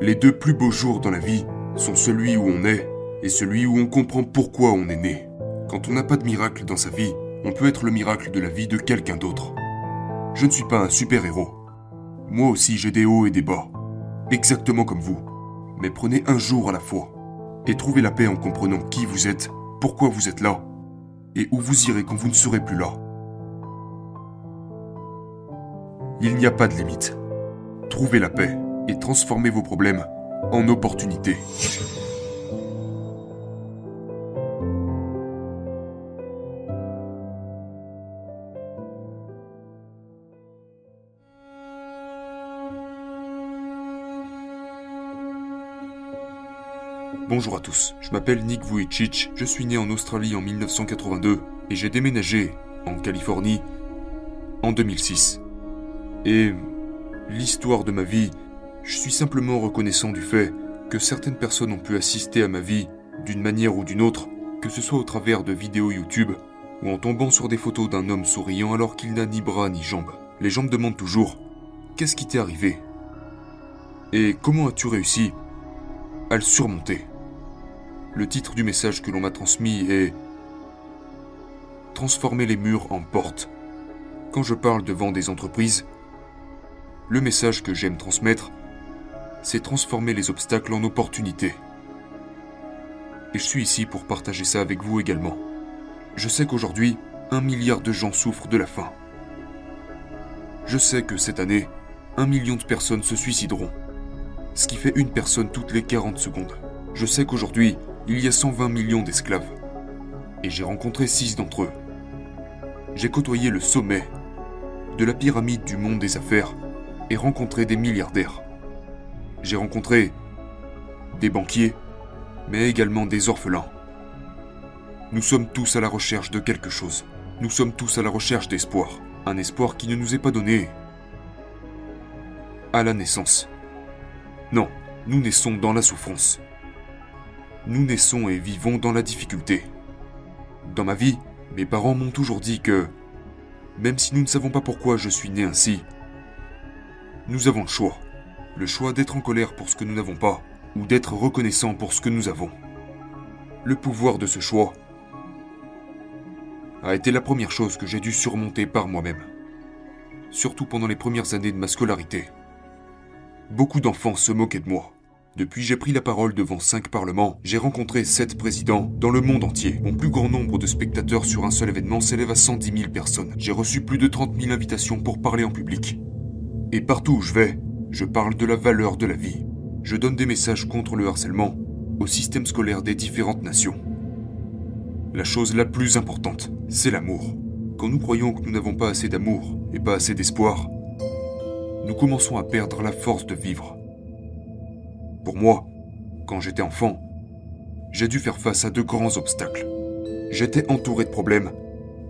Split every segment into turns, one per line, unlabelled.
Les deux plus beaux jours dans la vie sont celui où on est et celui où on comprend pourquoi on est né. Quand on n'a pas de miracle dans sa vie, on peut être le miracle de la vie de quelqu'un d'autre. Je ne suis pas un super-héros. Moi aussi j'ai des hauts et des bas. Exactement comme vous. Mais prenez un jour à la fois. Et trouvez la paix en comprenant qui vous êtes, pourquoi vous êtes là, et où vous irez quand vous ne serez plus là. Il n'y a pas de limite. Trouvez la paix et transformez vos problèmes en opportunités. Bonjour à tous, je m'appelle Nick Vujicic, je suis né en Australie en 1982 et j'ai déménagé en Californie en 2006. Et l'histoire de ma vie, je suis simplement reconnaissant du fait que certaines personnes ont pu assister à ma vie d'une manière ou d'une autre, que ce soit au travers de vidéos YouTube ou en tombant sur des photos d'un homme souriant alors qu'il n'a ni bras ni jambes. Les gens me demandent toujours Qu'est-ce qui t'est arrivé? Et comment as-tu réussi? à le surmonter Le titre du message que l'on m'a transmis est Transformer les murs en portes. Quand je parle devant des entreprises, le message que j'aime transmettre, c'est transformer les obstacles en opportunités. Et je suis ici pour partager ça avec vous également. Je sais qu'aujourd'hui, un milliard de gens souffrent de la faim. Je sais que cette année, un million de personnes se suicideront, ce qui fait une personne toutes les 40 secondes. Je sais qu'aujourd'hui, il y a 120 millions d'esclaves, et j'ai rencontré 6 d'entre eux. J'ai côtoyé le sommet de la pyramide du monde des affaires et rencontré des milliardaires. J'ai rencontré des banquiers, mais également des orphelins. Nous sommes tous à la recherche de quelque chose. Nous sommes tous à la recherche d'espoir. Un espoir qui ne nous est pas donné à la naissance. Non, nous naissons dans la souffrance. Nous naissons et vivons dans la difficulté. Dans ma vie, mes parents m'ont toujours dit que, même si nous ne savons pas pourquoi je suis né ainsi, nous avons le choix. Le choix d'être en colère pour ce que nous n'avons pas, ou d'être reconnaissant pour ce que nous avons. Le pouvoir de ce choix a été la première chose que j'ai dû surmonter par moi-même. Surtout pendant les premières années de ma scolarité. Beaucoup d'enfants se moquaient de moi. Depuis j'ai pris la parole devant cinq parlements, j'ai rencontré sept présidents dans le monde entier. Mon plus grand nombre de spectateurs sur un seul événement s'élève à 110 000 personnes. J'ai reçu plus de 30 000 invitations pour parler en public. Et partout où je vais, je parle de la valeur de la vie. Je donne des messages contre le harcèlement au système scolaire des différentes nations. La chose la plus importante, c'est l'amour. Quand nous croyons que nous n'avons pas assez d'amour et pas assez d'espoir, nous commençons à perdre la force de vivre. Pour moi, quand j'étais enfant, j'ai dû faire face à de grands obstacles. J'étais entouré de problèmes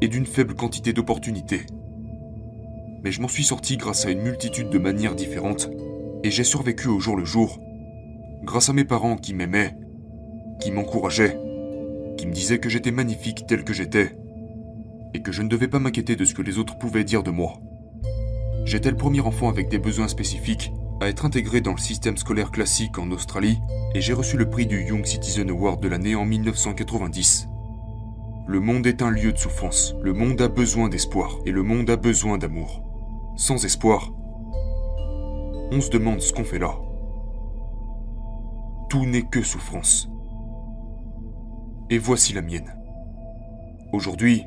et d'une faible quantité d'opportunités. Mais je m'en suis sorti grâce à une multitude de manières différentes et j'ai survécu au jour le jour grâce à mes parents qui m'aimaient, qui m'encourageaient, qui me disaient que j'étais magnifique tel que j'étais et que je ne devais pas m'inquiéter de ce que les autres pouvaient dire de moi. J'étais le premier enfant avec des besoins spécifiques à être intégré dans le système scolaire classique en Australie et j'ai reçu le prix du Young Citizen Award de l'année en 1990. Le monde est un lieu de souffrance, le monde a besoin d'espoir et le monde a besoin d'amour. Sans espoir, on se demande ce qu'on fait là. Tout n'est que souffrance. Et voici la mienne. Aujourd'hui,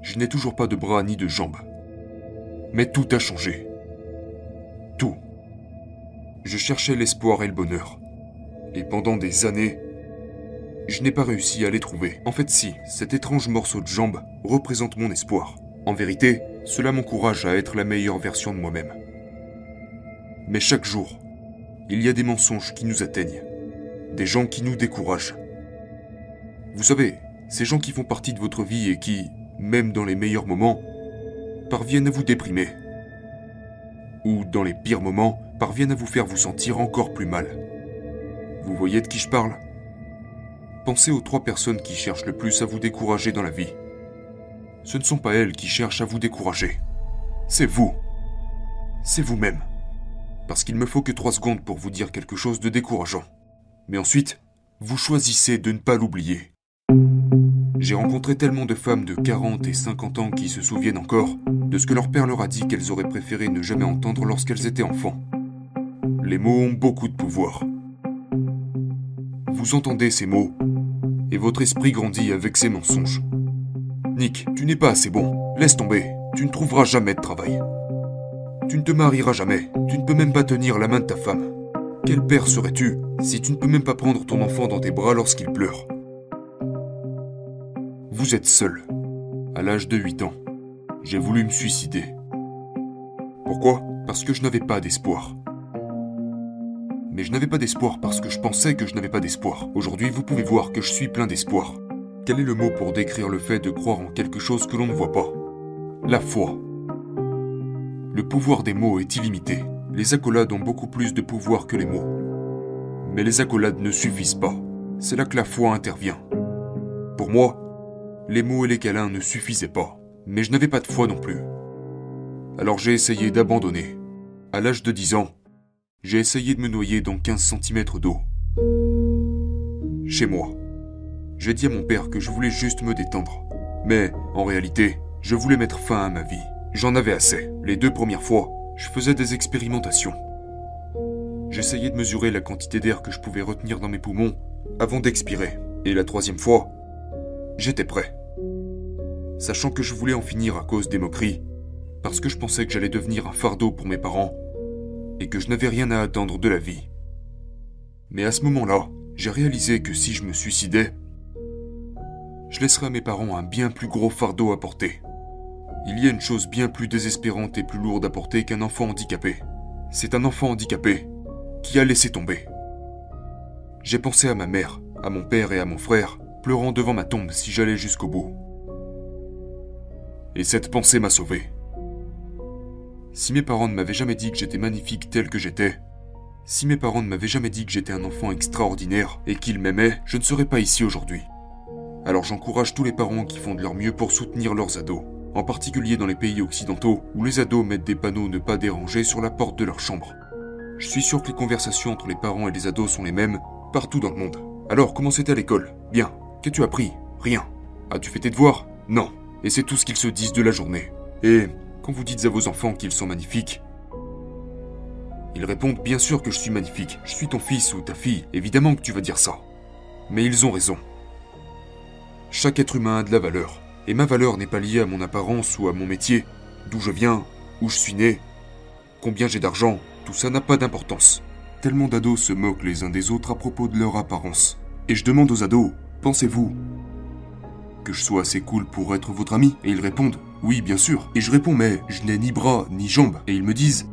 je n'ai toujours pas de bras ni de jambes. Mais tout a changé. Tout. Je cherchais l'espoir et le bonheur. Et pendant des années, je n'ai pas réussi à les trouver. En fait, si, cet étrange morceau de jambe représente mon espoir. En vérité, cela m'encourage à être la meilleure version de moi-même. Mais chaque jour, il y a des mensonges qui nous atteignent. Des gens qui nous découragent. Vous savez, ces gens qui font partie de votre vie et qui, même dans les meilleurs moments, parviennent à vous déprimer. Ou, dans les pires moments, parviennent à vous faire vous sentir encore plus mal. Vous voyez de qui je parle? Pensez aux trois personnes qui cherchent le plus à vous décourager dans la vie. Ce ne sont pas elles qui cherchent à vous décourager. C'est vous. C'est vous-même. parce qu'il me faut que trois secondes pour vous dire quelque chose de décourageant. Mais ensuite, vous choisissez de ne pas l'oublier. J'ai rencontré tellement de femmes de 40 et 50 ans qui se souviennent encore de ce que leur père leur a dit qu'elles auraient préféré ne jamais entendre lorsqu'elles étaient enfants. Les mots ont beaucoup de pouvoir. Vous entendez ces mots, et votre esprit grandit avec ces mensonges. Nick, tu n'es pas assez bon. Laisse tomber. Tu ne trouveras jamais de travail. Tu ne te marieras jamais. Tu ne peux même pas tenir la main de ta femme. Quel père serais-tu si tu ne peux même pas prendre ton enfant dans tes bras lorsqu'il pleure? Vous êtes seul. À l'âge de 8 ans, j'ai voulu me suicider. Pourquoi? Parce que je n'avais pas d'espoir. Mais je n'avais pas d'espoir parce que je pensais que je n'avais pas d'espoir. Aujourd'hui, vous pouvez voir que je suis plein d'espoir. Quel est le mot pour décrire le fait de croire en quelque chose que l'on ne voit pas? La foi. Le pouvoir des mots est illimité. Les accolades ont beaucoup plus de pouvoir que les mots. Mais les accolades ne suffisent pas. C'est là que la foi intervient. Pour moi, les mots et les câlins ne suffisaient pas. Mais je n'avais pas de foi non plus. Alors j'ai essayé d'abandonner. À l'âge de 10 ans, j'ai essayé de me noyer dans 15 cm d'eau. Chez moi. J'ai dit à mon père que je voulais juste me détendre. Mais, en réalité, je voulais mettre fin à ma vie. J'en avais assez. Les deux premières fois, je faisais des expérimentations. J'essayais de mesurer la quantité d'air que je pouvais retenir dans mes poumons avant d'expirer. Et la troisième fois, j'étais prêt. Sachant que je voulais en finir à cause des moqueries, parce que je pensais que j'allais devenir un fardeau pour mes parents, et que je n'avais rien à attendre de la vie. Mais à ce moment-là, j'ai réalisé que si je me suicidais, je laisserais à mes parents un bien plus gros fardeau à porter. Il y a une chose bien plus désespérante et plus lourde à porter qu'un enfant handicapé. C'est un enfant handicapé qui a laissé tomber. J'ai pensé à ma mère, à mon père et à mon frère, pleurant devant ma tombe si j'allais jusqu'au bout. Et cette pensée m'a sauvé. Si mes parents ne m'avaient jamais dit que j'étais magnifique tel que j'étais, si mes parents ne m'avaient jamais dit que j'étais un enfant extraordinaire et qu'ils m'aimaient, je ne serais pas ici aujourd'hui. Alors j'encourage tous les parents qui font de leur mieux pour soutenir leurs ados, en particulier dans les pays occidentaux où les ados mettent des panneaux ne pas déranger sur la porte de leur chambre. Je suis sûr que les conversations entre les parents et les ados sont les mêmes partout dans le monde. Alors, comment c'était à l'école? Bien. Qu'as-tu appris? Rien. As-tu fait tes devoirs? Non. Et c'est tout ce qu'ils se disent de la journée. Et quand vous dites à vos enfants qu'ils sont magnifiques, ils répondent bien sûr que je suis magnifique, je suis ton fils ou ta fille, évidemment que tu vas dire ça. Mais ils ont raison. Chaque être humain a de la valeur, et ma valeur n'est pas liée à mon apparence ou à mon métier, d'où je viens, où je suis né, combien j'ai d'argent, tout ça n'a pas d'importance. Tellement d'ados se moquent les uns des autres à propos de leur apparence. Et je demande aux ados, pensez-vous que je sois assez cool pour être votre ami? Et ils répondent, oui, bien sûr. Et je réponds, mais je n'ai ni bras ni jambes. Et ils me disent,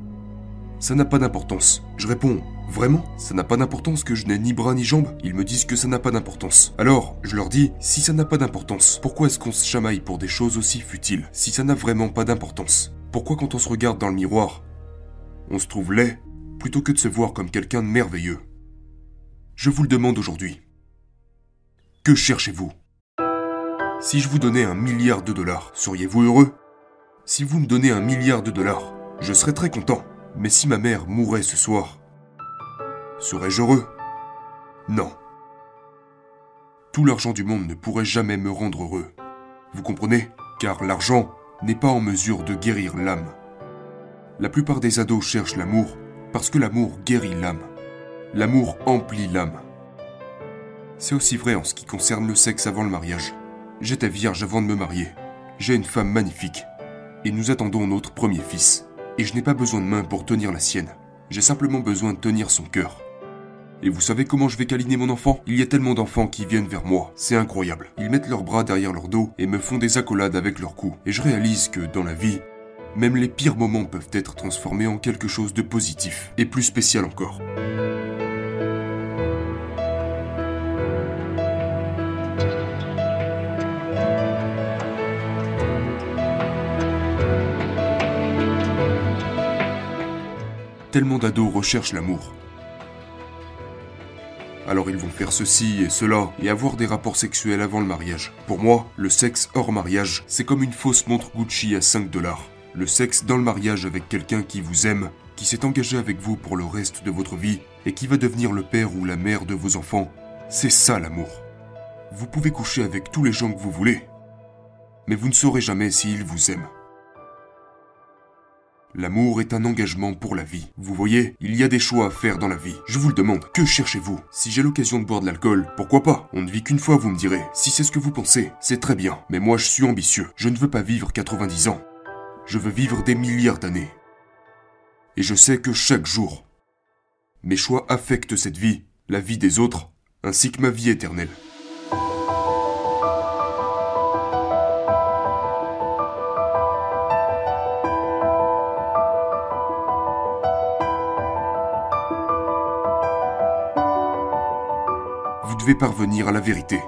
ça n'a pas d'importance. Je réponds, vraiment Ça n'a pas d'importance que je n'ai ni bras ni jambes Ils me disent que ça n'a pas d'importance. Alors, je leur dis, si ça n'a pas d'importance, pourquoi est-ce qu'on se chamaille pour des choses aussi futiles Si ça n'a vraiment pas d'importance, pourquoi quand on se regarde dans le miroir, on se trouve laid plutôt que de se voir comme quelqu'un de merveilleux? Je vous le demande aujourd'hui. Que cherchez-vous? Si je vous donnais un milliard de dollars, seriez-vous heureux? Si vous me donnez un milliard de dollars, je serais très content. Mais si ma mère mourait ce soir, serais-je heureux? Non. Tout l'argent du monde ne pourrait jamais me rendre heureux. Vous comprenez? Car l'argent n'est pas en mesure de guérir l'âme. La plupart des ados cherchent l'amour parce que l'amour guérit l'âme. L'amour emplit l'âme. C'est aussi vrai en ce qui concerne le sexe avant le mariage. J'étais vierge avant de me marier. J'ai une femme magnifique. Et nous attendons notre premier fils. Et je n'ai pas besoin de main pour tenir la sienne. J'ai simplement besoin de tenir son cœur. Et vous savez comment je vais câliner mon enfant? Il y a tellement d'enfants qui viennent vers moi, c'est incroyable. Ils mettent leurs bras derrière leur dos et me font des accolades avec leurs coups. Et je réalise que dans la vie, même les pires moments peuvent être transformés en quelque chose de positif, et plus spécial encore. Tellement d'ados recherchent l'amour. Alors ils vont faire ceci et cela et avoir des rapports sexuels avant le mariage. Pour moi, le sexe hors mariage, c'est comme une fausse montre Gucci à 5 dollars. le sexe dans le mariage avec quelqu'un qui vous aime, qui s'est engagé avec vous pour le reste de votre vie et qui va devenir le père ou la mère de vos enfants, c'est ça l'amour. Vous pouvez coucher avec tous les gens que vous voulez, mais vous ne saurez jamais s'ils vous aiment. L'amour est un engagement pour la vie. Vous voyez, il y a des choix à faire dans la vie. Je vous le demande, que cherchez-vous? Si j'ai l'occasion de boire de l'alcool, pourquoi pas? On ne vit qu'une fois, vous me direz. Si c'est ce que vous pensez, c'est très bien. Mais moi, je suis ambitieux. Je ne veux pas vivre 90 ans. Je veux vivre des milliards d'années. Et je sais que chaque jour, mes choix affectent cette vie, la vie des autres, ainsi que ma vie éternelle. Parvenir à la vérité,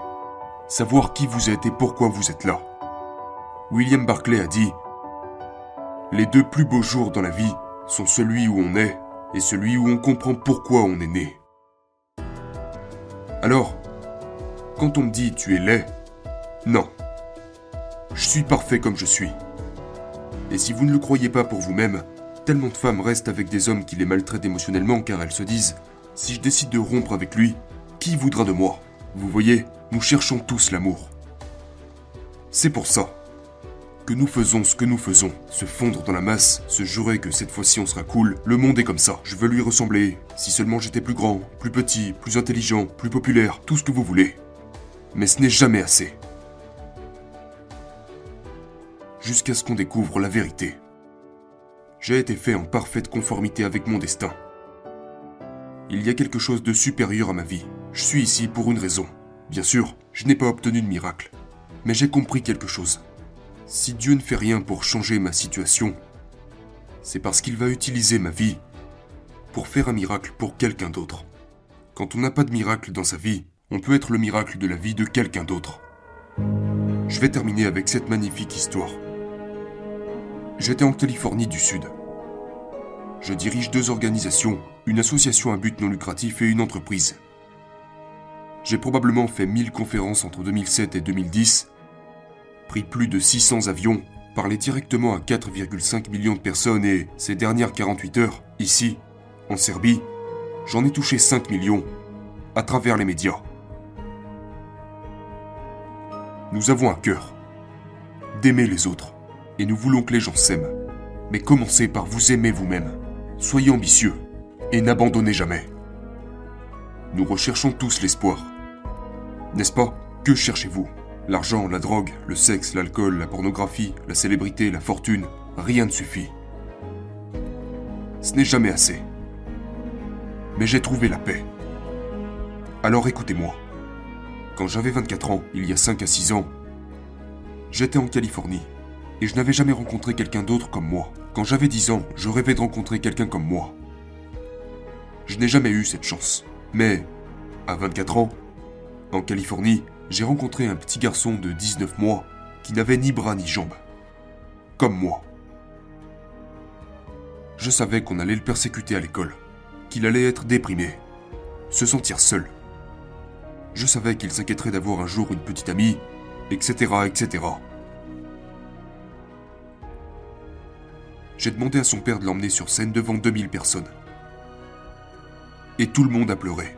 savoir qui vous êtes et pourquoi vous êtes là. William Barclay a dit Les deux plus beaux jours dans la vie sont celui où on est et celui où on comprend pourquoi on est né. Alors, quand on me dit tu es laid, non. Je suis parfait comme je suis. Et si vous ne le croyez pas pour vous-même, tellement de femmes restent avec des hommes qui les maltraitent émotionnellement car elles se disent si je décide de rompre avec lui, qui voudra de moi? Vous voyez, nous cherchons tous l'amour. C'est pour ça que nous faisons ce que nous faisons. Se fondre dans la masse, se jurer que cette fois-ci on sera cool. Le monde est comme ça. Je veux lui ressembler. Si seulement j'étais plus grand, plus petit, plus intelligent, plus populaire, tout ce que vous voulez. Mais ce n'est jamais assez. Jusqu'à ce qu'on découvre la vérité. J'ai été fait en parfaite conformité avec mon destin. Il y a quelque chose de supérieur à ma vie. Je suis ici pour une raison. Bien sûr, je n'ai pas obtenu de miracle. Mais j'ai compris quelque chose. Si Dieu ne fait rien pour changer ma situation, c'est parce qu'il va utiliser ma vie pour faire un miracle pour quelqu'un d'autre. Quand on n'a pas de miracle dans sa vie, on peut être le miracle de la vie de quelqu'un d'autre. Je vais terminer avec cette magnifique histoire. J'étais en Californie du Sud. Je dirige deux organisations, une association à but non lucratif et une entreprise. J'ai probablement fait 1000 conférences entre 2007 et 2010 pris plus de 600 avions, parlé directement à 4,5 millions de personnes et, ces dernières 48 heures, ici, en Serbie, j'en ai touché 5 millions, à travers les médias. Nous avons un cœur, d'aimer les autres, et nous voulons que les gens s'aiment. Mais commencez par vous aimer vous-même. Soyez ambitieux, et n'abandonnez jamais. Nous recherchons tous l'espoir. N'est-ce pas? Que cherchez-vous? L'argent, la drogue, le sexe, l'alcool, la pornographie, la célébrité, la fortune, rien ne suffit. Ce n'est jamais assez. Mais j'ai trouvé la paix. Alors écoutez-moi. Quand j'avais 24 ans, il y a 5 à 6 ans, j'étais en Californie et je n'avais jamais rencontré quelqu'un d'autre comme moi. Quand j'avais 10 ans, je rêvais de rencontrer quelqu'un comme moi. Je n'ai jamais eu cette chance. Mais, à 24 ans, en Californie, j'ai rencontré un petit garçon de 19 mois qui n'avait ni bras ni jambes. Comme moi. Je savais qu'on allait le persécuter à l'école, qu'il allait être déprimé, se sentir seul. Je savais qu'il s'inquiéterait d'avoir un jour une petite amie, etc., etc. J'ai demandé à son père de l'emmener sur scène devant 2000 personnes. Et tout le monde a pleuré.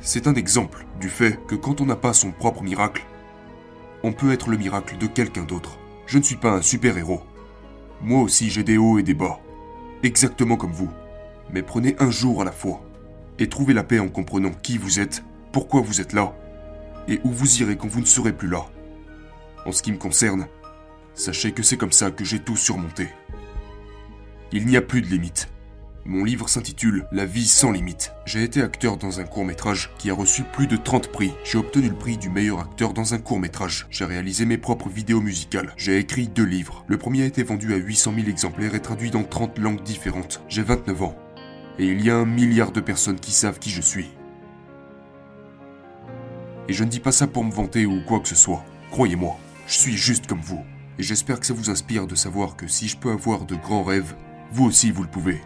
C'est un exemple du fait que quand on n'a pas son propre miracle, on peut être le miracle de quelqu'un d'autre. Je ne suis pas un super-héros. Moi aussi j'ai des hauts et des bas. Exactement comme vous. Mais prenez un jour à la fois. Et trouvez la paix en comprenant qui vous êtes, pourquoi vous êtes là, et où vous irez quand vous ne serez plus là. En ce qui me concerne, sachez que c'est comme ça que j'ai tout surmonté. Il n'y a plus de limites. Mon livre s'intitule La vie sans limite. J'ai été acteur dans un court métrage qui a reçu plus de 30 prix. J'ai obtenu le prix du meilleur acteur dans un court métrage. J'ai réalisé mes propres vidéos musicales. J'ai écrit deux livres. Le premier a été vendu à 800 000 exemplaires et traduit dans 30 langues différentes. J'ai 29 ans. Et il y a un milliard de personnes qui savent qui je suis. Et je ne dis pas ça pour me vanter ou quoi que ce soit. Croyez-moi, je suis juste comme vous. Et j'espère que ça vous inspire de savoir que si je peux avoir de grands rêves, vous aussi vous le pouvez.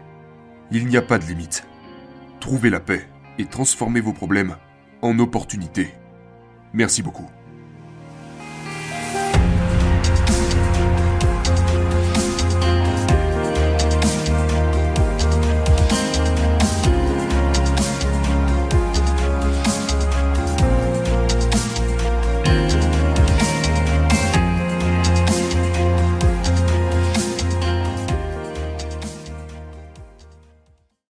Il n'y a pas de limite. Trouvez la paix et transformez vos problèmes en opportunités. Merci beaucoup.